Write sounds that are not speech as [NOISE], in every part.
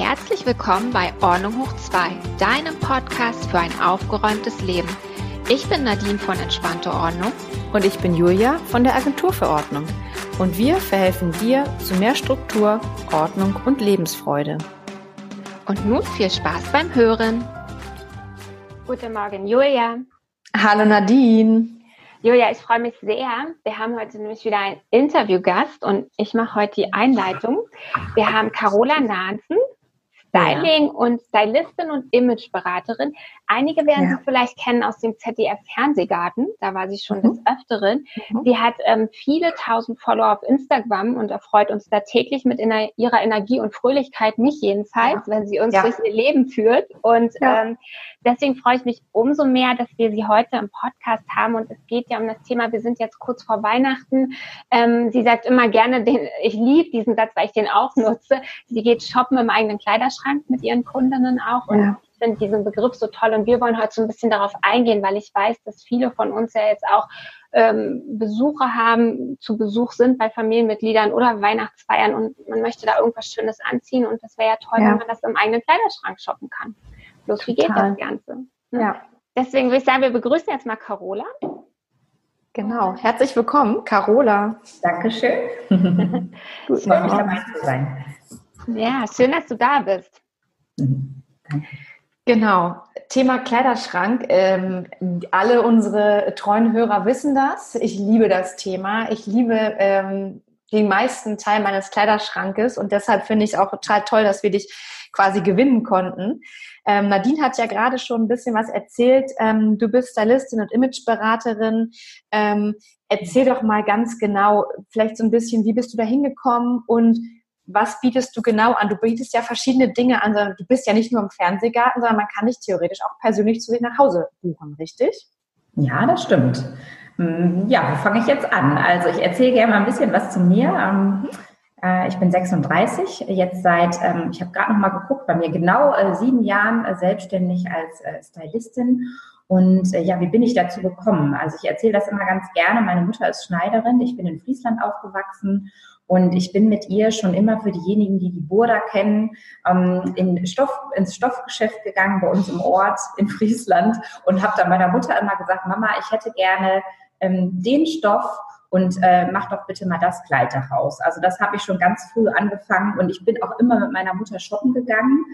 Herzlich willkommen bei Ordnung hoch 2, deinem Podcast für ein aufgeräumtes Leben. Ich bin Nadine von Entspannte Ordnung. Und ich bin Julia von der Agentur für Ordnung. Und wir verhelfen dir zu mehr Struktur, Ordnung und Lebensfreude. Und nun viel Spaß beim Hören. Guten Morgen, Julia. Hallo Nadine. Julia, ich freue mich sehr. Wir haben heute nämlich wieder einen Interviewgast und ich mache heute die Einleitung. Wir haben Carola Nansen. Styling ja. und Stylistin und Imageberaterin. Einige werden ja. sie vielleicht kennen aus dem ZDF Fernsehgarten. Da war sie schon mhm. des Öfteren. Mhm. Sie hat ähm, viele tausend Follower auf Instagram und erfreut uns da täglich mit ihrer Energie und Fröhlichkeit, mich jedenfalls, ja. wenn sie uns durch ihr Leben führt. Und ähm, deswegen freue ich mich umso mehr, dass wir sie heute im Podcast haben. Und es geht ja um das Thema, wir sind jetzt kurz vor Weihnachten. Ähm, sie sagt immer gerne, den, ich liebe diesen Satz, weil ich den auch nutze. Sie geht shoppen im eigenen Kleiderschrank mit ihren Kundinnen auch. Und ja. ich finde diesen Begriff so toll. Und wir wollen heute so ein bisschen darauf eingehen, weil ich weiß, dass viele von uns ja jetzt auch ähm, Besucher haben, zu Besuch sind bei Familienmitgliedern oder Weihnachtsfeiern und man möchte da irgendwas Schönes anziehen. Und das wäre ja toll, ja. wenn man das im eigenen Kleiderschrank shoppen kann. Bloß wie geht das Ganze? Ne? Ja. Deswegen würde ich sagen, wir begrüßen jetzt mal Carola. Genau. Herzlich willkommen, Carola. Dankeschön. [LAUGHS] Gut, schön, mich dabei zu sein. Ja, schön, dass du da bist. Mhm. Genau, Thema Kleiderschrank. Ähm, alle unsere treuen Hörer wissen das. Ich liebe das Thema. Ich liebe ähm, den meisten Teil meines Kleiderschrankes und deshalb finde ich es auch total toll, dass wir dich quasi gewinnen konnten. Ähm, Nadine hat ja gerade schon ein bisschen was erzählt. Ähm, du bist Stylistin und Imageberaterin. Ähm, erzähl doch mal ganz genau, vielleicht so ein bisschen, wie bist du da hingekommen und was bietest du genau an? Du bietest ja verschiedene Dinge an, du bist ja nicht nur im Fernsehgarten, sondern man kann dich theoretisch auch persönlich zu dir nach Hause buchen, richtig? Ja, das stimmt. Hm, ja, wo fange ich jetzt an? Also ich erzähle gerne mal ein bisschen was zu mir. Ähm, äh, ich bin 36, jetzt seit, ähm, ich habe gerade noch mal geguckt, bei mir genau äh, sieben Jahren äh, selbstständig als Stylistin. Und ja, wie bin ich dazu gekommen? Also ich erzähle das immer ganz gerne. Meine Mutter ist Schneiderin. Ich bin in Friesland aufgewachsen und ich bin mit ihr schon immer für diejenigen, die die Burda kennen, ähm, in Stoff, ins Stoffgeschäft gegangen bei uns im Ort in Friesland und habe dann meiner Mutter immer gesagt, Mama, ich hätte gerne ähm, den Stoff und äh, mach doch bitte mal das Kleid daraus. Also das habe ich schon ganz früh angefangen und ich bin auch immer mit meiner Mutter shoppen gegangen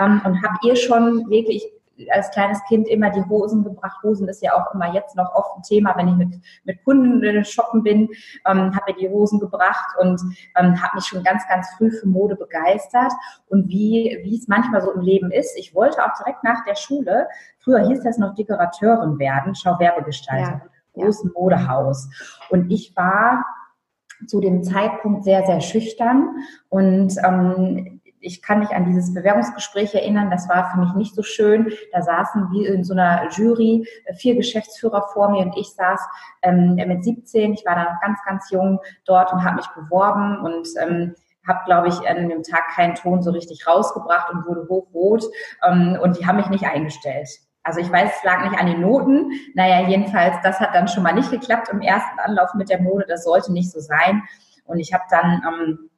ähm, und habe ihr schon wirklich als kleines Kind immer die Hosen gebracht. Hosen ist ja auch immer jetzt noch oft ein Thema, wenn ich mit, mit Kunden shoppen bin, ähm, habe mir die Hosen gebracht und ähm, habe mich schon ganz, ganz früh für Mode begeistert und wie, wie es manchmal so im Leben ist. Ich wollte auch direkt nach der Schule, früher hieß das noch Dekorateurin werden, Schauwerbegestalter. Ja großen Modehaus. Und ich war zu dem Zeitpunkt sehr, sehr schüchtern und ähm, ich kann mich an dieses Bewerbungsgespräch erinnern, das war für mich nicht so schön. Da saßen wir in so einer Jury, äh, vier Geschäftsführer vor mir und ich saß ähm, mit 17, ich war da noch ganz, ganz jung dort und habe mich beworben und ähm, habe, glaube ich, an dem Tag keinen Ton so richtig rausgebracht und wurde hochrot ähm, und die haben mich nicht eingestellt. Also ich weiß, es lag nicht an den Noten. Naja, jedenfalls, das hat dann schon mal nicht geklappt im ersten Anlauf mit der Mode. Das sollte nicht so sein. Und ich habe dann ähm,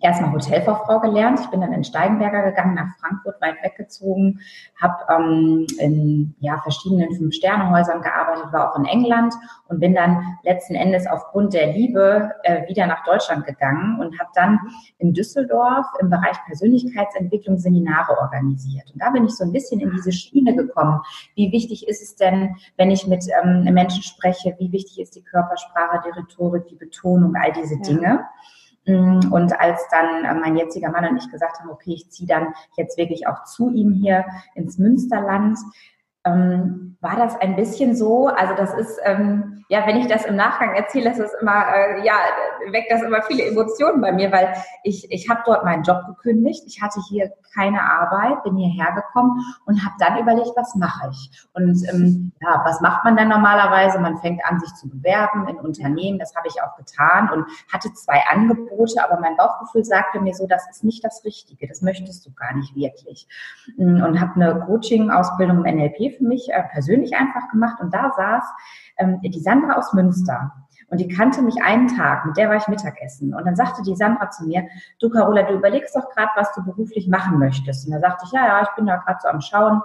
erstmal Hotelfachfrau gelernt. Ich bin dann in Steigenberger gegangen, nach Frankfurt, weit weggezogen, habe ähm, in ja, verschiedenen Fünf-Sterne-Häusern gearbeitet, war auch in England und bin dann letzten Endes aufgrund der Liebe äh, wieder nach Deutschland gegangen und habe dann in Düsseldorf im Bereich Persönlichkeitsentwicklung Seminare organisiert. Und da bin ich so ein bisschen in diese Schiene gekommen. Wie wichtig ist es denn, wenn ich mit ähm, Menschen spreche, wie wichtig ist die Körpersprache, die Rhetorik, die Betonung, all diese Dinge. Ja. Mm, und als dann äh, mein jetziger Mann und ich gesagt haben, okay, ich ziehe dann jetzt wirklich auch zu ihm hier ins Münsterland, ähm, war das ein bisschen so, also das ist, ähm, ja, wenn ich das im Nachgang erzähle, ist immer, äh, ja, weckt das immer viele Emotionen bei mir, weil ich, ich habe dort meinen Job gekündigt, ich hatte hier keine Arbeit, bin hierher gekommen und habe dann überlegt, was mache ich? Und ähm, ja, was macht man dann normalerweise? Man fängt an, sich zu bewerben in Unternehmen, das habe ich auch getan und hatte zwei Angebote, aber mein Bauchgefühl sagte mir so, das ist nicht das Richtige, das möchtest du gar nicht wirklich. Und habe eine Coaching-Ausbildung im NLP für mich äh, persönlich einfach gemacht und da saß ähm, die Sandra aus Münster. Und die kannte mich einen Tag, mit der war ich Mittagessen. Und dann sagte die Sandra zu mir, du Carola, du überlegst doch gerade, was du beruflich machen möchtest. Und da sagte ich, ja, ja, ich bin da gerade so am Schauen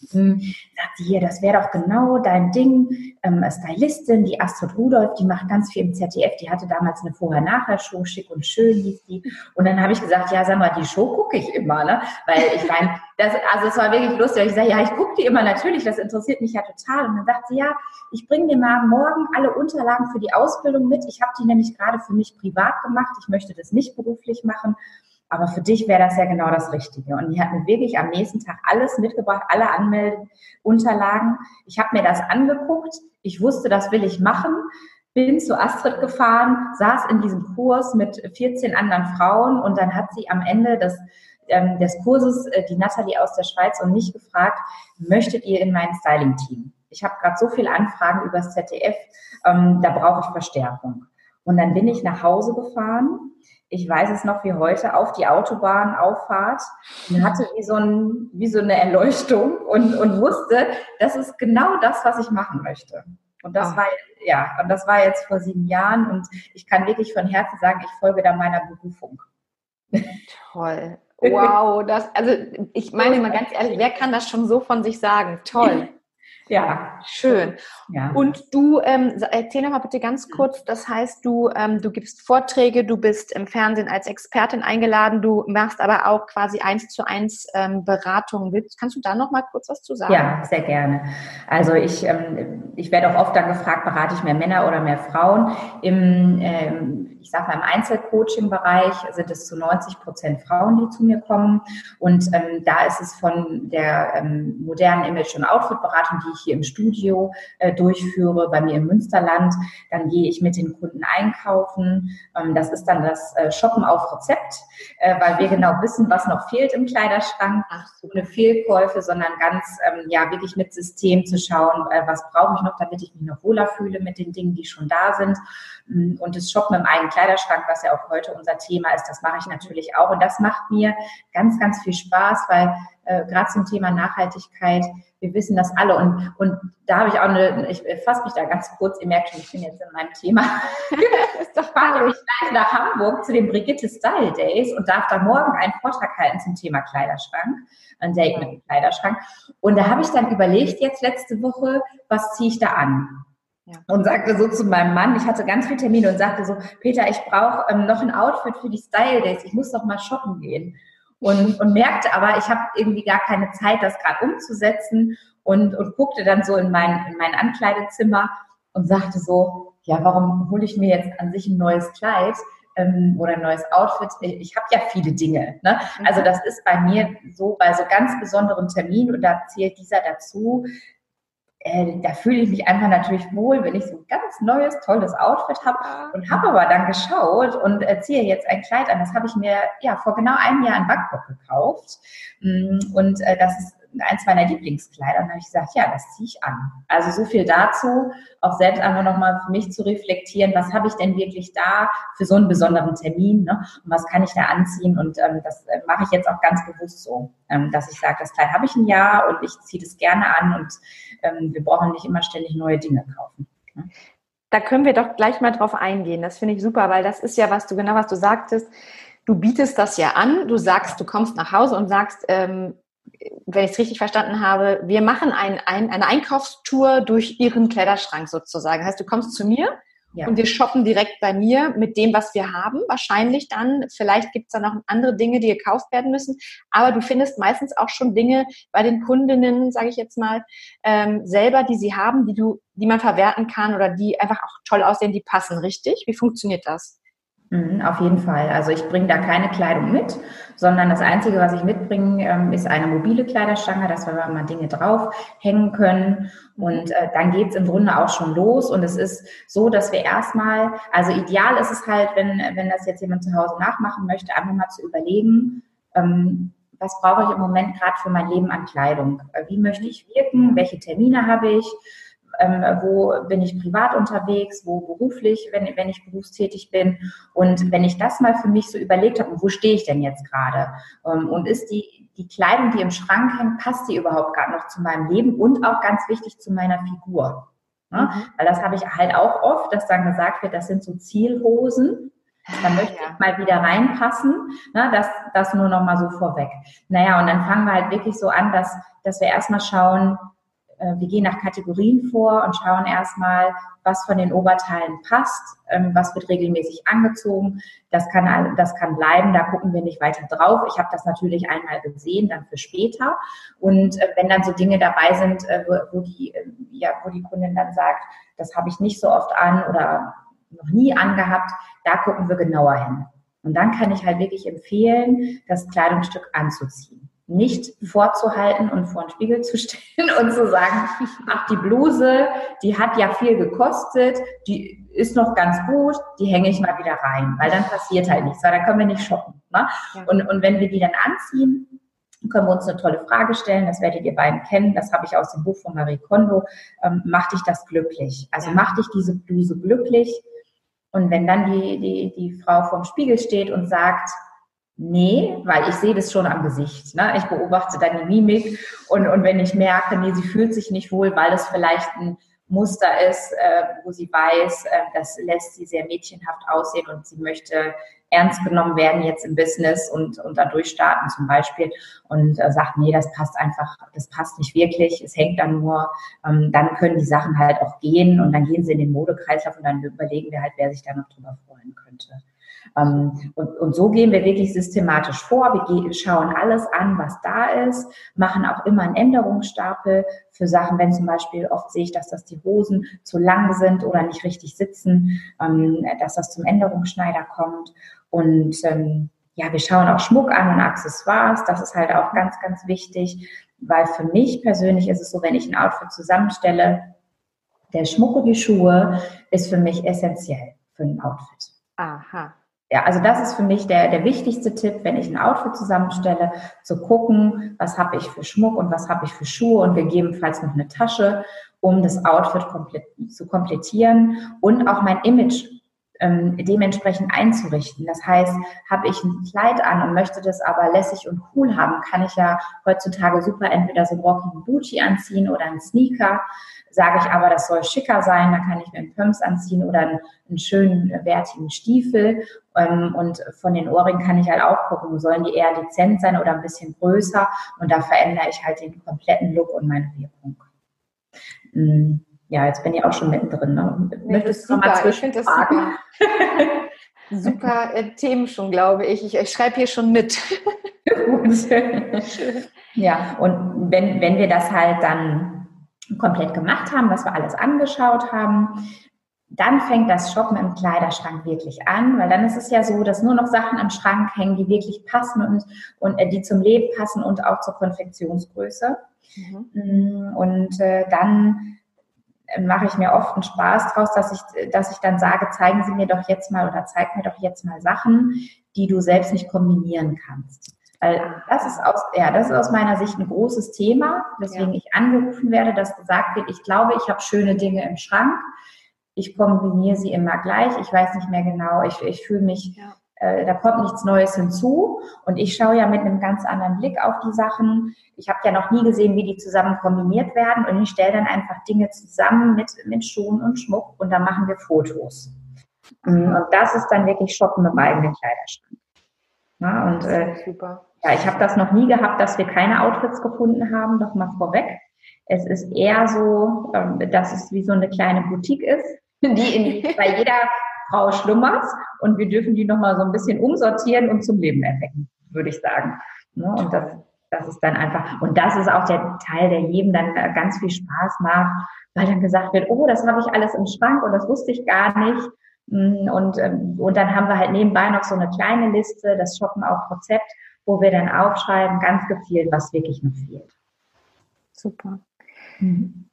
sagt sie hier, das wäre doch genau dein Ding. Ähm, Stylistin, die Astrid Rudolph, die macht ganz viel im ZDF. Die hatte damals eine Vorher-Nachher-Show, schick und schön hieß die. Und dann habe ich gesagt, ja, sag mal, die Show gucke ich immer, ne? Weil ich meine, das, also es war wirklich lustig. Weil ich sage, ja, ich gucke die immer natürlich, das interessiert mich ja total. Und dann sagt sie, ja, ich bringe dir mal morgen alle Unterlagen für die Ausbildung mit. Ich habe die nämlich gerade für mich privat gemacht. Ich möchte das nicht beruflich machen. Aber für dich wäre das ja genau das Richtige. Und die hat mir wirklich am nächsten Tag alles mitgebracht, alle Anmeldeunterlagen. Ich habe mir das angeguckt. Ich wusste, das will ich machen. Bin zu Astrid gefahren, saß in diesem Kurs mit 14 anderen Frauen und dann hat sie am Ende des, ähm, des Kurses äh, die Nathalie aus der Schweiz und mich gefragt, möchtet ihr in mein Styling-Team? Ich habe gerade so viele Anfragen übers ZDF, ähm, da brauche ich Verstärkung. Und dann bin ich nach Hause gefahren ich weiß es noch wie heute, auf die Autobahnauffahrt und hatte wie so, ein, wie so eine Erleuchtung und, und wusste, das ist genau das, was ich machen möchte. Und das oh. war, ja, und das war jetzt vor sieben Jahren und ich kann wirklich von Herzen sagen, ich folge da meiner Berufung. Toll. [LAUGHS] Wow, das, also ich meine mal ganz ehrlich, wer kann das schon so von sich sagen? Toll. [LAUGHS] Ja, schön. Ja. Und du, ähm, erzähl noch mal bitte ganz kurz, das heißt, du, ähm, du gibst Vorträge, du bist im Fernsehen als Expertin eingeladen, du machst aber auch quasi eins zu eins ähm, Beratungen. Willst, kannst du da noch mal kurz was zu sagen? Ja, sehr gerne. Also ich, ähm, ich werde auch oft dann gefragt, berate ich mehr Männer oder mehr Frauen? Im, ähm, ich sage mal, im Einzelcoaching-Bereich sind es zu 90 Prozent Frauen, die zu mir kommen. Und ähm, da ist es von der ähm, modernen Image- und Outfit-Beratung, die ich hier im Studio äh, durchführe, bei mir im Münsterland. Dann gehe ich mit den Kunden einkaufen. Ähm, das ist dann das äh, Shoppen auf Rezept, äh, weil wir genau wissen, was noch fehlt im Kleiderschrank. Ach, so eine Fehlkäufe, sondern ganz, ähm, ja, wirklich mit System zu schauen, äh, was brauche ich noch, damit ich mich noch wohler fühle mit den Dingen, die schon da sind. Mm, und das Shoppen im eigenen Kleiderschrank, was ja auch heute unser Thema ist, das mache ich natürlich auch. Und das macht mir ganz, ganz viel Spaß, weil äh, gerade zum Thema Nachhaltigkeit, wir wissen das alle. Und, und da habe ich auch eine, ich fasse mich da ganz kurz, ihr merkt schon, ich bin jetzt in meinem Thema. [LAUGHS] ist doch fahre ich gleich nach Hamburg zu den Brigitte Style Days und darf da morgen einen Vortrag halten zum Thema Kleiderschrank, ein Date mit dem Kleiderschrank. Und da habe ich dann überlegt, jetzt letzte Woche, was ziehe ich da an? Ja. Und sagte so zu meinem Mann, ich hatte ganz viele Termine und sagte so, Peter, ich brauche ähm, noch ein Outfit für die Style Days, ich muss doch mal shoppen gehen. Und, und merkte aber, ich habe irgendwie gar keine Zeit, das gerade umzusetzen und, und guckte dann so in mein, in mein Ankleidezimmer und sagte so, ja, warum hole ich mir jetzt an sich ein neues Kleid ähm, oder ein neues Outfit? Ich habe ja viele Dinge. Ne? Also das ist bei mir so bei so ganz besonderen Terminen und da zählt dieser dazu, äh, da fühle ich mich einfach natürlich wohl, wenn ich so ein ganz neues, tolles Outfit habe und habe aber dann geschaut und äh, ziehe jetzt ein Kleid an. Das habe ich mir ja vor genau einem Jahr in Bangkok gekauft mm, und äh, das ist eins meiner Lieblingskleider. Und habe ich gesagt, ja, das ziehe ich an. Also so viel dazu, auch selbst einfach nochmal für mich zu reflektieren, was habe ich denn wirklich da für so einen besonderen Termin ne? und was kann ich da anziehen. Und ähm, das äh, mache ich jetzt auch ganz bewusst so, ähm, dass ich sage, das Kleid habe ich ein Jahr und ich ziehe das gerne an und ähm, wir brauchen nicht immer ständig neue Dinge kaufen. Ne? Da können wir doch gleich mal drauf eingehen. Das finde ich super, weil das ist ja, was du genau, was du sagtest. Du bietest das ja an. Du sagst, du kommst nach Hause und sagst, ähm, wenn ich es richtig verstanden habe, wir machen ein, ein, eine Einkaufstour durch Ihren Kleiderschrank sozusagen. Heißt, du kommst zu mir ja. und wir shoppen direkt bei mir mit dem, was wir haben. Wahrscheinlich dann, vielleicht gibt es da noch andere Dinge, die gekauft werden müssen. Aber du findest meistens auch schon Dinge bei den Kundinnen, sage ich jetzt mal, ähm, selber, die sie haben, die du, die man verwerten kann oder die einfach auch toll aussehen, die passen, richtig? Wie funktioniert das? Mhm, auf jeden Fall. Also ich bringe da keine Kleidung mit, sondern das Einzige, was ich mitbringe, ähm, ist eine mobile Kleiderstange, dass wir mal Dinge draufhängen können. Und äh, dann geht's im Grunde auch schon los. Und es ist so, dass wir erstmal, also ideal ist es halt, wenn, wenn das jetzt jemand zu Hause nachmachen möchte, einfach mal zu überlegen, ähm, was brauche ich im Moment gerade für mein Leben an Kleidung? Äh, wie möchte ich wirken? Welche Termine habe ich? Ähm, wo bin ich privat unterwegs, wo beruflich, wenn, wenn ich berufstätig bin. Und wenn ich das mal für mich so überlegt habe, wo stehe ich denn jetzt gerade? Ähm, und ist die, die Kleidung, die im Schrank hängt, passt die überhaupt gerade noch zu meinem Leben und auch ganz wichtig zu meiner Figur? Ne? Mhm. Weil das habe ich halt auch oft, dass dann gesagt wird, das sind so Zielhosen. Da möchte ja. ich mal wieder reinpassen. Ne? Das, das nur noch mal so vorweg. Naja, und dann fangen wir halt wirklich so an, dass, dass wir erstmal schauen, wir gehen nach Kategorien vor und schauen erstmal, was von den Oberteilen passt, ähm, was wird regelmäßig angezogen. Das kann, das kann bleiben, da gucken wir nicht weiter drauf. Ich habe das natürlich einmal gesehen, dann für später. Und äh, wenn dann so Dinge dabei sind, äh, wo, die, ja, wo die Kundin dann sagt, das habe ich nicht so oft an oder noch nie angehabt, da gucken wir genauer hin. Und dann kann ich halt wirklich empfehlen, das Kleidungsstück anzuziehen nicht vorzuhalten und vor den Spiegel zu stellen und zu sagen, ach, die Bluse, die hat ja viel gekostet, die ist noch ganz gut, die hänge ich mal wieder rein, weil dann passiert halt nichts, weil dann können wir nicht shoppen. Ne? Ja. Und, und wenn wir die dann anziehen, können wir uns eine tolle Frage stellen, das werdet ihr beiden kennen, das habe ich aus dem Buch von Marie Kondo, ähm, macht dich das glücklich? Also ja. macht dich diese Bluse glücklich? Und wenn dann die, die, die Frau vorm Spiegel steht und sagt, Nee, weil ich sehe das schon am Gesicht. Ne? Ich beobachte deine Mimik und, und wenn ich merke, nee, sie fühlt sich nicht wohl, weil es vielleicht ein Muster ist, äh, wo sie weiß, äh, das lässt sie sehr mädchenhaft aussehen und sie möchte ernst genommen werden jetzt im Business und, und da durchstarten zum Beispiel und äh, sagt, nee, das passt einfach, das passt nicht wirklich, es hängt dann nur, ähm, dann können die Sachen halt auch gehen und dann gehen sie in den Modekreislauf und dann überlegen wir halt, wer sich da noch drüber freuen könnte. Ähm, und, und so gehen wir wirklich systematisch vor. Wir schauen alles an, was da ist, machen auch immer einen Änderungsstapel für Sachen, wenn zum Beispiel oft sehe ich, dass das die Hosen zu lang sind oder nicht richtig sitzen, ähm, dass das zum Änderungsschneider kommt. Und ähm, ja, wir schauen auch Schmuck an und Accessoires. Das ist halt auch ganz, ganz wichtig, weil für mich persönlich ist es so, wenn ich ein Outfit zusammenstelle, der Schmuck und die Schuhe ist für mich essentiell für ein Outfit. Aha ja, also das ist für mich der, der wichtigste Tipp, wenn ich ein Outfit zusammenstelle, zu gucken, was habe ich für Schmuck und was habe ich für Schuhe und gegebenenfalls noch eine Tasche, um das Outfit komplett, zu komplettieren und auch mein Image ähm, dementsprechend einzurichten. Das heißt, habe ich ein Kleid an und möchte das aber lässig und cool haben, kann ich ja heutzutage super entweder so einen rockigen Booty anziehen oder einen Sneaker. Sage ich aber, das soll schicker sein, dann kann ich mir einen Pumps anziehen oder einen, einen schönen, wertigen Stiefel. Ähm, und von den Ohrringen kann ich halt auch gucken, sollen die eher dezent sein oder ein bisschen größer. Und da verändere ich halt den kompletten Look und meine Wirkung. Mm, ja, jetzt bin ich auch schon mittendrin. Ne? Möchtest du mal finde das super. [LAUGHS] super äh, Themen schon, glaube ich. Ich, ich schreibe hier schon mit. [LAUGHS] [LAUGHS] ja, und wenn, wenn wir das halt dann komplett gemacht haben, was wir alles angeschaut haben, dann fängt das Shoppen im Kleiderschrank wirklich an, weil dann ist es ja so, dass nur noch Sachen im Schrank hängen, die wirklich passen und, und äh, die zum Leben passen und auch zur Konfektionsgröße. Mhm. Mm, und äh, dann äh, mache ich mir oft einen Spaß draus, dass ich, dass ich dann sage, zeigen Sie mir doch jetzt mal oder zeig mir doch jetzt mal Sachen, die du selbst nicht kombinieren kannst. Weil das ist aus, ja, das ist aus meiner Sicht ein großes Thema, weswegen ja. ich angerufen werde, dass gesagt wird, ich glaube, ich habe schöne Dinge im Schrank. Ich kombiniere sie immer gleich. Ich weiß nicht mehr genau. Ich, ich fühle mich, ja. äh, da kommt nichts Neues hinzu. Und ich schaue ja mit einem ganz anderen Blick auf die Sachen. Ich habe ja noch nie gesehen, wie die zusammen kombiniert werden. Und ich stelle dann einfach Dinge zusammen mit, mit Schuhen und Schmuck und dann machen wir Fotos. Und das ist dann wirklich Shoppen im eigenen Kleiderschrank. Ja, und äh, super. Ja, ich habe das noch nie gehabt, dass wir keine Outfits gefunden haben, doch mal vorweg. Es ist eher so, ähm, dass es wie so eine kleine Boutique ist, [LAUGHS] die in, bei jeder Frau schlummert und wir dürfen die nochmal so ein bisschen umsortieren und zum Leben erwecken, würde ich sagen. Ne? Und das, das ist dann einfach, und das ist auch der Teil, der jedem dann ganz viel Spaß macht, weil dann gesagt wird, oh, das habe ich alles im Schrank und das wusste ich gar nicht. Mm, und, ähm, und dann haben wir halt nebenbei noch so eine kleine Liste, das Shoppen auf Rezept, wo wir dann aufschreiben, ganz gezielt, was wirklich noch fehlt. Super. Mhm.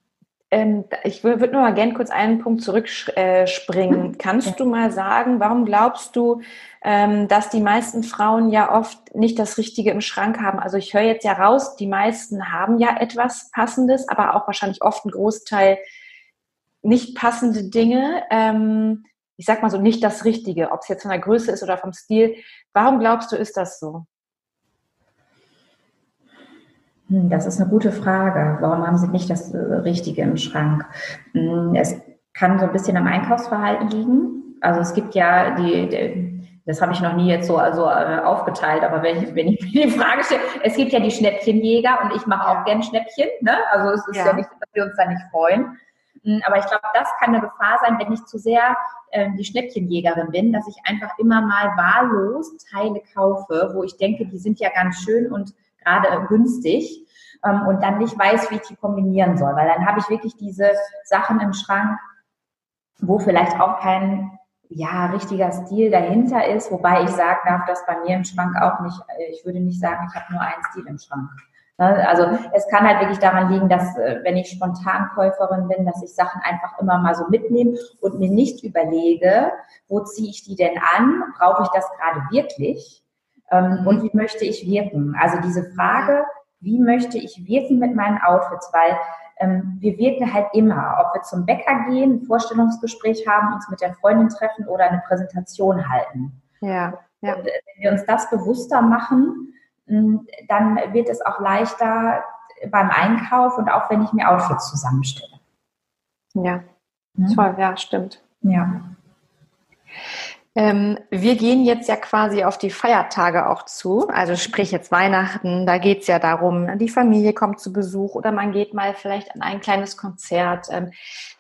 Ähm, ich würde nur mal gerne kurz einen Punkt zurückspringen. Äh, Kannst ja. du mal sagen, warum glaubst du, ähm, dass die meisten Frauen ja oft nicht das Richtige im Schrank haben? Also ich höre jetzt ja raus, die meisten haben ja etwas Passendes, aber auch wahrscheinlich oft ein Großteil nicht passende Dinge. Ähm, ich sag mal so, nicht das Richtige, ob es jetzt von der Größe ist oder vom Stil. Warum glaubst du, ist das so? Hm, das ist eine gute Frage. Warum haben Sie nicht das äh, Richtige im Schrank? Hm, es kann so ein bisschen am Einkaufsverhalten liegen. Also es gibt ja die, die das habe ich noch nie jetzt so also äh, aufgeteilt, aber wenn ich, wenn ich mir die Frage stelle, es gibt ja die Schnäppchenjäger und ich mache auch gern Schnäppchen, ne? Also es ist ja, ja nicht, dass wir uns da nicht freuen. Hm, aber ich glaube, das kann eine Gefahr sein, wenn ich zu sehr äh, die Schnäppchenjägerin bin, dass ich einfach immer mal wahllos Teile kaufe, wo ich denke, die sind ja ganz schön und gerade günstig ähm, und dann nicht weiß, wie ich die kombinieren soll. Weil dann habe ich wirklich diese Sachen im Schrank, wo vielleicht auch kein ja, richtiger Stil dahinter ist, wobei ich sagen darf, dass bei mir im Schrank auch nicht, äh, ich würde nicht sagen, ich habe nur einen Stil im Schrank. Ne? Also es kann halt wirklich daran liegen, dass äh, wenn ich Spontankäuferin bin, dass ich Sachen einfach immer mal so mitnehme und mir nicht überlege, wo ziehe ich die denn an? Brauche ich das gerade wirklich? Ähm, und wie möchte ich wirken? Also diese Frage, wie möchte ich wirken mit meinen Outfits? Weil ähm, wir wirken halt immer, ob wir zum Bäcker gehen, ein Vorstellungsgespräch haben, uns mit der Freundin treffen oder eine Präsentation halten. Ja. ja. Und, äh, wenn wir uns das bewusster machen, dann wird es auch leichter beim Einkauf und auch wenn ich mir Outfits zusammenstelle. Ja, hm? toll, ja, stimmt. Ja. Ähm, wir gehen jetzt ja quasi auf die Feiertage auch zu, also sprich jetzt Weihnachten, da geht es ja darum, die Familie kommt zu Besuch oder man geht mal vielleicht an ein kleines Konzert. Ähm,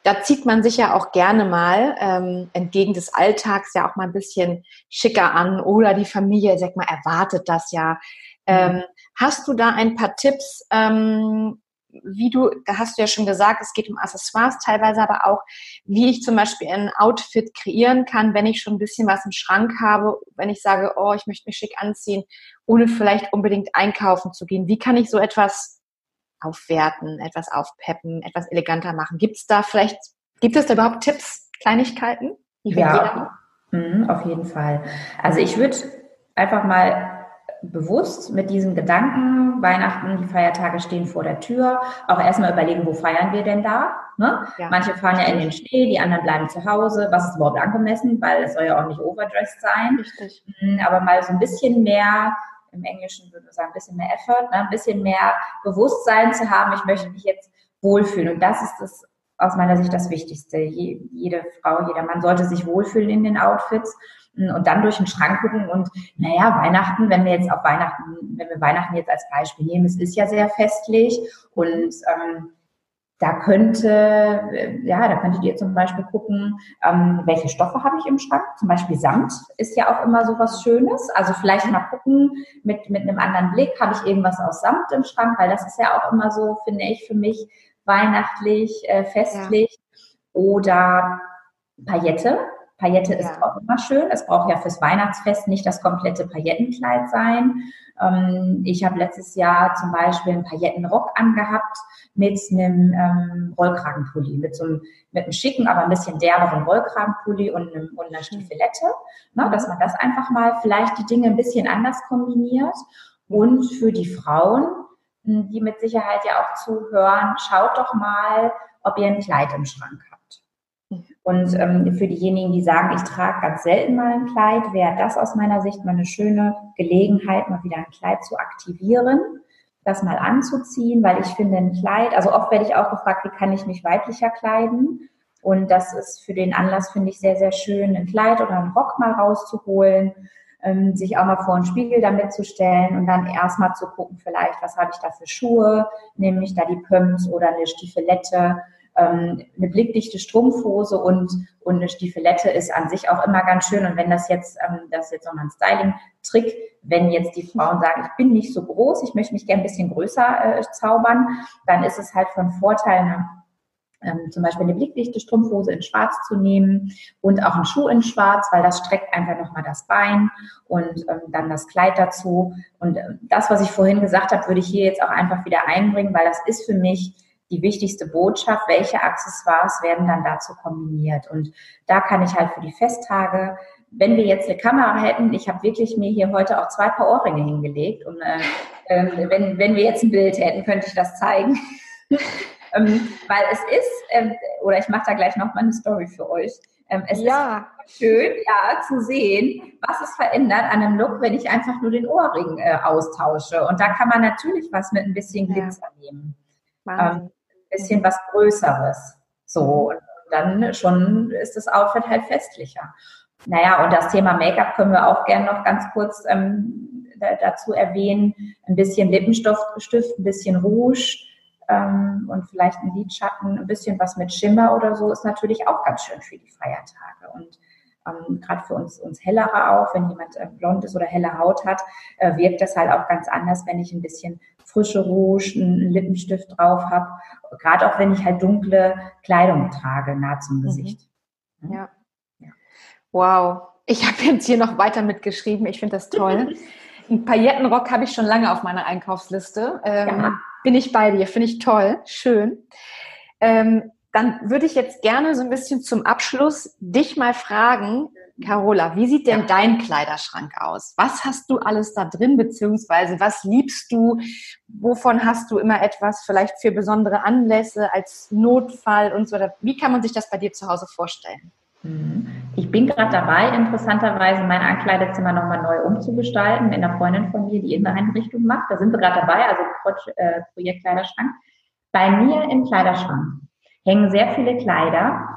da zieht man sich ja auch gerne mal ähm, entgegen des Alltags ja auch mal ein bisschen schicker an oder die Familie, sag mal, erwartet das ja. Ähm, mhm. hast du da ein paar Tipps, ähm, wie du, da hast du ja schon gesagt, es geht um Accessoires teilweise, aber auch, wie ich zum Beispiel ein Outfit kreieren kann, wenn ich schon ein bisschen was im Schrank habe, wenn ich sage, oh, ich möchte mich schick anziehen, ohne vielleicht unbedingt einkaufen zu gehen. Wie kann ich so etwas aufwerten, etwas aufpeppen, etwas eleganter machen? Gibt es da vielleicht, gibt es da überhaupt Tipps, Kleinigkeiten? ja, mhm, auf jeden Fall. Also ich würde einfach mal bewusst mit diesem Gedanken, Weihnachten, die Feiertage stehen vor der Tür, auch erstmal überlegen, wo feiern wir denn da? Ne? Ja. Manche fahren ja in den Schnee, die anderen bleiben zu Hause. Was ist überhaupt angemessen? Weil es soll ja auch nicht overdressed sein. Richtig. Hm, aber mal so ein bisschen mehr, im Englischen würde man sagen, ein bisschen mehr Effort, ne? ein bisschen mehr Bewusstsein zu haben, ich möchte mich jetzt wohlfühlen. Und das ist das aus meiner Sicht das Wichtigste. jede Frau, jeder Mann sollte sich wohlfühlen in den Outfits und dann durch den Schrank gucken und naja, Weihnachten, wenn wir jetzt auf Weihnachten, wenn wir Weihnachten jetzt als Beispiel nehmen, es ist ja sehr festlich und ähm, da könnte, ja, da könntet ihr zum Beispiel gucken, ähm, welche Stoffe habe ich im Schrank. Zum Beispiel Samt ist ja auch immer so was Schönes. Also vielleicht mal gucken mit, mit einem anderen Blick, habe ich irgendwas aus Samt im Schrank, weil das ist ja auch immer so, finde ich, für mich weihnachtlich, äh, festlich. Ja. Oder Paillette Paillette ist ja. auch immer schön. Es braucht ja fürs Weihnachtsfest nicht das komplette Paillettenkleid sein. Ähm, ich habe letztes Jahr zum Beispiel einen Paillettenrock angehabt mit einem ähm, Rollkragenpulli, mit so einem, mit einem schicken, aber ein bisschen derberen Rollkragenpulli und, einem, und einer Stiefelette. Ne, dass man das einfach mal vielleicht die Dinge ein bisschen anders kombiniert. Und für die Frauen, hm, die mit Sicherheit ja auch zuhören, schaut doch mal, ob ihr ein Kleid im Schrank habt. Und ähm, für diejenigen, die sagen, ich trage ganz selten mal ein Kleid, wäre das aus meiner Sicht mal eine schöne Gelegenheit, mal wieder ein Kleid zu aktivieren, das mal anzuziehen, weil ich finde ein Kleid, also oft werde ich auch gefragt, wie kann ich mich weiblicher kleiden? Und das ist für den Anlass, finde ich, sehr, sehr schön, ein Kleid oder einen Rock mal rauszuholen, ähm, sich auch mal vor einen Spiegel damit zu stellen und dann erstmal zu gucken, vielleicht, was habe ich da für Schuhe, nehme ich da die Pumps oder eine Stiefelette ähm, eine blickdichte Strumpfhose und, und eine Stiefelette ist an sich auch immer ganz schön. Und wenn das jetzt, ähm, das ist jetzt nochmal ein Styling-Trick, wenn jetzt die Frauen sagen, ich bin nicht so groß, ich möchte mich gerne ein bisschen größer äh, zaubern, dann ist es halt von Vorteil, eine, ähm, zum Beispiel eine blickdichte Strumpfhose in Schwarz zu nehmen und auch einen Schuh in Schwarz, weil das streckt einfach nochmal das Bein und ähm, dann das Kleid dazu. Und äh, das, was ich vorhin gesagt habe, würde ich hier jetzt auch einfach wieder einbringen, weil das ist für mich die wichtigste Botschaft, welche Accessoires werden dann dazu kombiniert. Und da kann ich halt für die Festtage, wenn wir jetzt eine Kamera hätten, ich habe wirklich mir hier heute auch zwei Paar Ohrringe hingelegt und äh, äh, wenn, wenn wir jetzt ein Bild hätten, könnte ich das zeigen. [LAUGHS] ähm, weil es ist, äh, oder ich mache da gleich noch mal eine Story für euch. Ähm, es ja. ist schön, ja, zu sehen, was es verändert an einem Look, wenn ich einfach nur den Ohrring äh, austausche. Und da kann man natürlich was mit ein bisschen Glitzer ja. nehmen. Ähm, bisschen was Größeres. So, und dann schon ist das Outfit halt festlicher. Naja, und das Thema Make-up können wir auch gerne noch ganz kurz ähm, dazu erwähnen. Ein bisschen Lippenstift, ein bisschen Rouge ähm, und vielleicht ein Lidschatten, ein bisschen was mit Schimmer oder so ist natürlich auch ganz schön für die Feiertage. Und ähm, gerade für uns, uns hellere auch, wenn jemand äh, blond ist oder helle Haut hat, äh, wirkt das halt auch ganz anders, wenn ich ein bisschen frische Rouge, einen Lippenstift drauf habe. Gerade auch wenn ich halt dunkle Kleidung trage, nah zum mhm. Gesicht. Mhm. Ja. Wow. Ich habe jetzt hier noch weiter mitgeschrieben. Ich finde das toll. [LAUGHS] Ein Paillettenrock habe ich schon lange auf meiner Einkaufsliste. Ähm, ja. Bin ich bei dir. Finde ich toll. Schön. Ähm, dann würde ich jetzt gerne so ein bisschen zum Abschluss dich mal fragen, Carola, wie sieht denn ja. dein Kleiderschrank aus? Was hast du alles da drin, beziehungsweise was liebst du? Wovon hast du immer etwas vielleicht für besondere Anlässe als Notfall und so? Wie kann man sich das bei dir zu Hause vorstellen? Mhm. Ich bin gerade dabei, interessanterweise mein Ankleidezimmer nochmal neu umzugestalten mit einer Freundin von mir, die Inneneinrichtung macht. Da sind wir gerade dabei, also äh, Projekt Kleiderschrank. Bei mir im Kleiderschrank hängen sehr viele Kleider.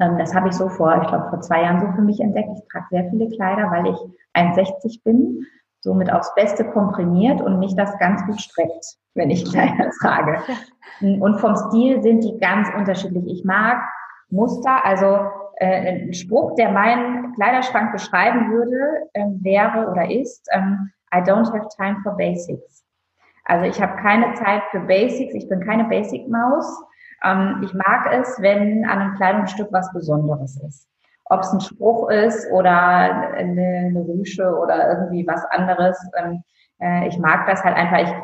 Ähm, das habe ich so vor, ich glaube, vor zwei Jahren so für mich entdeckt. Ich trage sehr viele Kleider, weil ich 1,60 bin, somit aufs Beste komprimiert und mich das ganz gut streckt, wenn ich [LAUGHS] Kleider trage. Und vom Stil sind die ganz unterschiedlich. Ich mag Muster. Also äh, ein Spruch, der meinen Kleiderschrank beschreiben würde, ähm, wäre oder ist, ähm, I don't have time for basics. Also ich habe keine Zeit für Basics, ich bin keine Basic-Maus. Ähm, ich mag es, wenn an einem Kleidungsstück was Besonderes ist. Ob es ein Spruch ist oder eine, eine Rüsche oder irgendwie was anderes. Ähm, äh, ich mag das halt einfach. Ich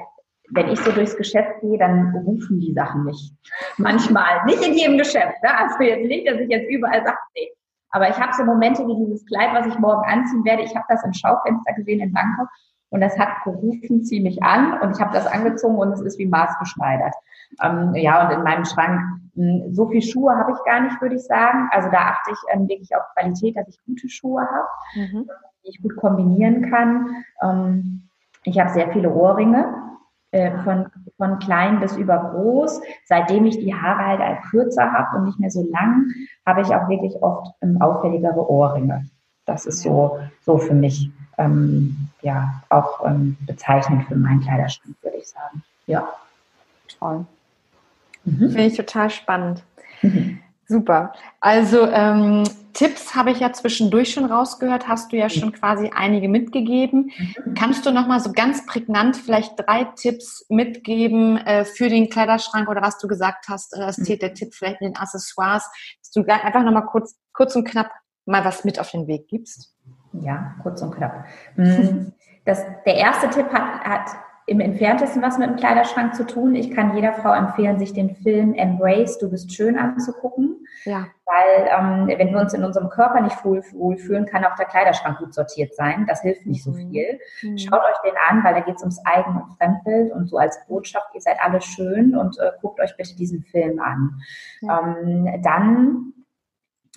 wenn ich so durchs Geschäft gehe, dann rufen die Sachen mich. [LAUGHS] Manchmal. Nicht in jedem Geschäft. Ne? Also jetzt nicht, dass ich jetzt überall sage, nee. Aber ich habe so Momente wie dieses Kleid, was ich morgen anziehen werde. Ich habe das im Schaufenster gesehen in Bangkok und das hat gerufen, zieh mich an und ich habe das angezogen und es ist wie maßgeschneidert. Ähm, ja, und in meinem Schrank, mh, hm, so viel Schuhe habe ich gar nicht, würde ich sagen. Also da achte ich ähm, wirklich auf Qualität, dass ich gute Schuhe habe, mhm. die ich gut kombinieren kann. Ähm, ich habe sehr viele Ohrringe äh, von, von klein bis über groß. Seitdem ich die Haare halt als kürzer habe und nicht mehr so lang, habe ich auch wirklich oft ähm, auffälligere Ohrringe. Das ist so, so für mich ähm, ja auch ähm, bezeichnend für meinen Kleiderschrank, würde ich sagen. Ja. Toll. Mhm. Finde ich total spannend. Mhm. Super. Also ähm, Tipps habe ich ja zwischendurch schon rausgehört, hast du ja schon quasi einige mitgegeben. Mhm. Kannst du noch mal so ganz prägnant vielleicht drei Tipps mitgeben äh, für den Kleiderschrank oder was du gesagt hast, äh, das zählt der Tipp vielleicht in den Accessoires, dass du einfach noch mal kurz, kurz und knapp mal was mit auf den Weg gibst? Ja, kurz und knapp. Mm, das, der erste Tipp hat, hat im entferntesten was mit dem Kleiderschrank zu tun. Ich kann jeder Frau empfehlen, sich den Film Embrace, du bist schön anzugucken. Ja. Weil ähm, wenn wir uns in unserem Körper nicht wohlfühlen, kann auch der Kleiderschrank gut sortiert sein. Das hilft nicht so mhm. viel. Mhm. Schaut euch den an, weil da geht es ums Eigen- und Fremdbild und so als Botschaft, ihr seid alle schön und äh, guckt euch bitte diesen Film an. Ja. Ähm, dann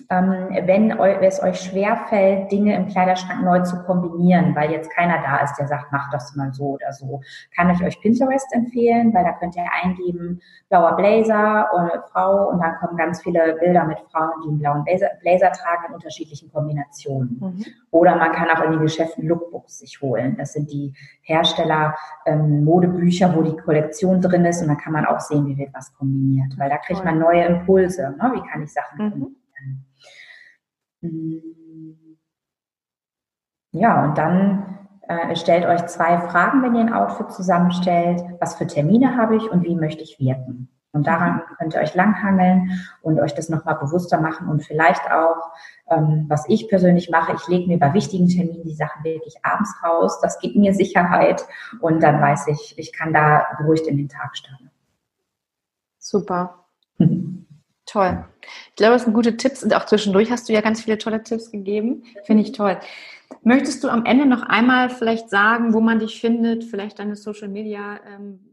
wenn es euch schwerfällt, Dinge im Kleiderschrank neu zu kombinieren, weil jetzt keiner da ist, der sagt, macht das mal so oder so, kann ich euch Pinterest empfehlen, weil da könnt ihr eingeben, blauer Blazer und Frau und dann kommen ganz viele Bilder mit Frauen, die einen blauen Blazer, Blazer tragen in unterschiedlichen Kombinationen. Mhm. Oder man kann auch in den Geschäften Lookbooks sich holen. Das sind die Hersteller ähm, Modebücher, wo die Kollektion drin ist und dann kann man auch sehen, wie wird was kombiniert, weil da kriegt man neue Impulse. Ne? Wie kann ich Sachen mhm. Kombinieren? Ja, und dann äh, stellt euch zwei Fragen, wenn ihr ein Outfit zusammenstellt. Was für Termine habe ich und wie möchte ich wirken? Und daran könnt ihr euch langhangeln und euch das nochmal bewusster machen und vielleicht auch, ähm, was ich persönlich mache, ich lege mir bei wichtigen Terminen die Sachen wirklich abends raus. Das gibt mir Sicherheit und dann weiß ich, ich kann da beruhigt in den Tag starten. Super. [LAUGHS] Toll. Ich glaube, das sind gute Tipps und auch zwischendurch hast du ja ganz viele tolle Tipps gegeben. Finde ich toll. Möchtest du am Ende noch einmal vielleicht sagen, wo man dich findet, vielleicht deine Social Media? Ähm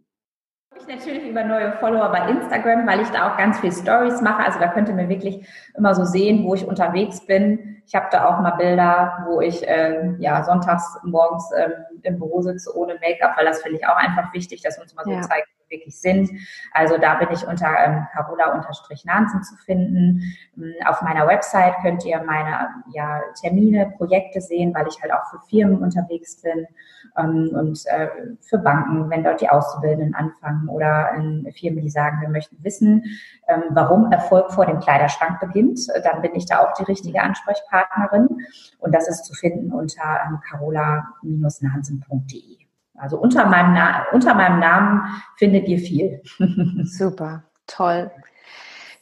mich natürlich über neue Follower bei Instagram, weil ich da auch ganz viel Stories mache. Also da könnt ihr mir wirklich immer so sehen, wo ich unterwegs bin. Ich habe da auch mal Bilder, wo ich äh, ja sonntags morgens ähm, im Büro sitze ohne Make-up, weil das finde ich auch einfach wichtig, dass wir uns mal so ja. zeigen, wirklich sind. Also da bin ich unter ähm, Carola-Nansen zu finden. Ähm, auf meiner Website könnt ihr meine ja, Termine, Projekte sehen, weil ich halt auch für Firmen unterwegs bin ähm, und äh, für Banken, wenn dort die Auszubildenden anfangen oder in Firmen, die sagen, wir möchten wissen, ähm, warum Erfolg vor dem Kleiderschrank beginnt, dann bin ich da auch die richtige Ansprechpartnerin. Und das ist zu finden unter ähm, carola-nansen.de. Also unter meinem, Na unter meinem Namen findet ihr viel. [LAUGHS] Super, toll.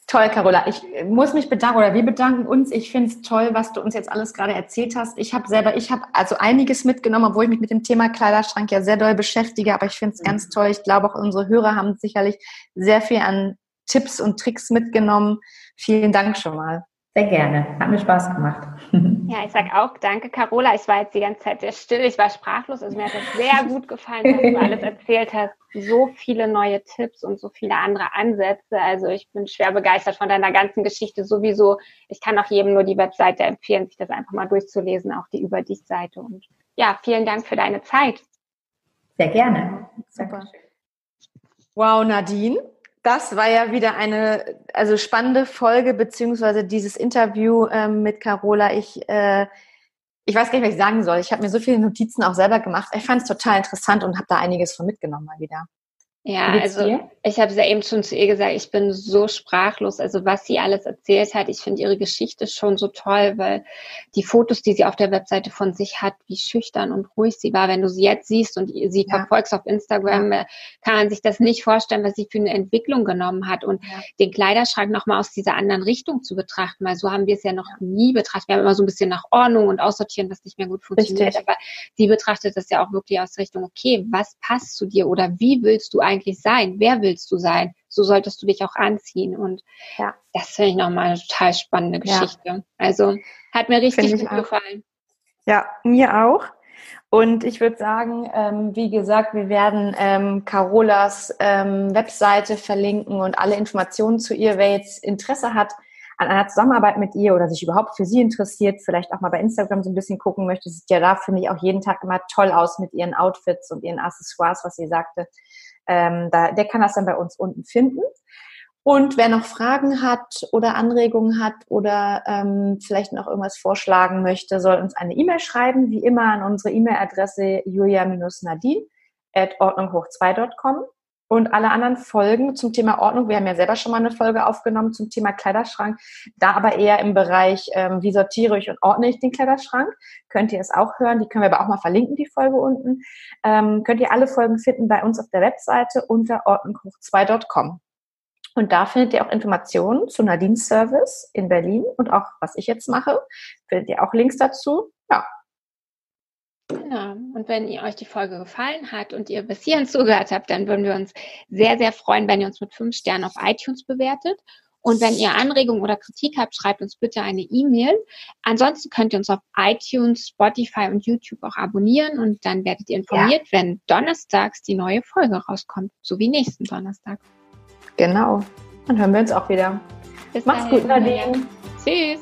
Toll, Carola. Ich muss mich bedanken oder wir bedanken uns. Ich finde es toll, was du uns jetzt alles gerade erzählt hast. Ich habe selber, ich habe also einiges mitgenommen, obwohl ich mich mit dem Thema Kleiderschrank ja sehr doll beschäftige. Aber ich finde es mhm. ganz toll. Ich glaube auch unsere Hörer haben sicherlich sehr viel an Tipps und Tricks mitgenommen. Vielen Dank schon mal. Sehr gerne. Hat mir Spaß gemacht. [LAUGHS] Ja, ich sage auch danke, Carola. Ich war jetzt die ganze Zeit sehr still. Ich war sprachlos. Also mir hat das sehr [LAUGHS] gut gefallen, was du alles erzählt hast. So viele neue Tipps und so viele andere Ansätze. Also ich bin schwer begeistert von deiner ganzen Geschichte sowieso. Ich kann auch jedem nur die Webseite empfehlen, sich das einfach mal durchzulesen, auch die Über dich Seite. Und ja, vielen Dank für deine Zeit. Sehr gerne. Super. Wow, Nadine. Das war ja wieder eine also spannende Folge, beziehungsweise dieses Interview ähm, mit Carola. Ich, äh, ich weiß gar nicht, was ich sagen soll. Ich habe mir so viele Notizen auch selber gemacht. Ich fand es total interessant und habe da einiges von mitgenommen mal wieder. Ja, also dir? ich habe es ja eben schon zu ihr gesagt, ich bin so sprachlos, also was sie alles erzählt hat. Ich finde ihre Geschichte schon so toll, weil die Fotos, die sie auf der Webseite von sich hat, wie schüchtern und ruhig sie war, wenn du sie jetzt siehst und sie ja. verfolgst auf Instagram, ja. Äh, kann man sich das nicht vorstellen, was sie für eine Entwicklung genommen hat und ja. den Kleiderschrank nochmal aus dieser anderen Richtung zu betrachten, weil so haben wir es ja noch nie betrachtet. Wir haben immer so ein bisschen nach Ordnung und aussortieren, was nicht mehr gut funktioniert, Richtig. aber sie betrachtet das ja auch wirklich aus Richtung, okay, was passt zu dir oder wie willst du eigentlich eigentlich sein? Wer willst du sein? So solltest du dich auch anziehen. Und ja. das finde ich nochmal eine total spannende Geschichte. Ja. Also hat mir richtig gut gefallen. Ja, mir auch. Und ich würde sagen, ähm, wie gesagt, wir werden ähm, Carolas ähm, Webseite verlinken und alle Informationen zu ihr, wer jetzt Interesse hat an einer Zusammenarbeit mit ihr oder sich überhaupt für sie interessiert, vielleicht auch mal bei Instagram so ein bisschen gucken möchte, sieht ja da, finde ich, auch jeden Tag immer toll aus mit ihren Outfits und ihren Accessoires, was sie sagte. Ähm, da, der kann das dann bei uns unten finden. Und wer noch Fragen hat oder Anregungen hat oder ähm, vielleicht noch irgendwas vorschlagen möchte, soll uns eine E-Mail schreiben, wie immer an unsere E-Mail-Adresse julia-nadine at ordnunghoch2.com. Und alle anderen Folgen zum Thema Ordnung, wir haben ja selber schon mal eine Folge aufgenommen zum Thema Kleiderschrank, da aber eher im Bereich, ähm, wie sortiere ich und ordne ich den Kleiderschrank, könnt ihr es auch hören. Die können wir aber auch mal verlinken, die Folge unten. Ähm, könnt ihr alle Folgen finden bei uns auf der Webseite unter ordnunghoch2.com. Und da findet ihr auch Informationen zu Nadines Service in Berlin und auch, was ich jetzt mache. Findet ihr auch Links dazu. Ja, Genau. Und wenn ihr euch die Folge gefallen hat und ihr bis hierhin zugehört habt, dann würden wir uns sehr, sehr freuen, wenn ihr uns mit fünf Sternen auf iTunes bewertet. Und wenn ihr Anregungen oder Kritik habt, schreibt uns bitte eine E-Mail. Ansonsten könnt ihr uns auf iTunes, Spotify und YouTube auch abonnieren und dann werdet ihr informiert, ja. wenn donnerstags die neue Folge rauskommt, so wie nächsten Donnerstag. Genau. Dann hören wir uns auch wieder. Bis Mach's dahin. gut, Nadine. Tschüss.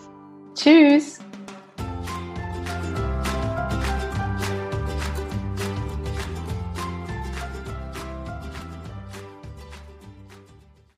Tschüss.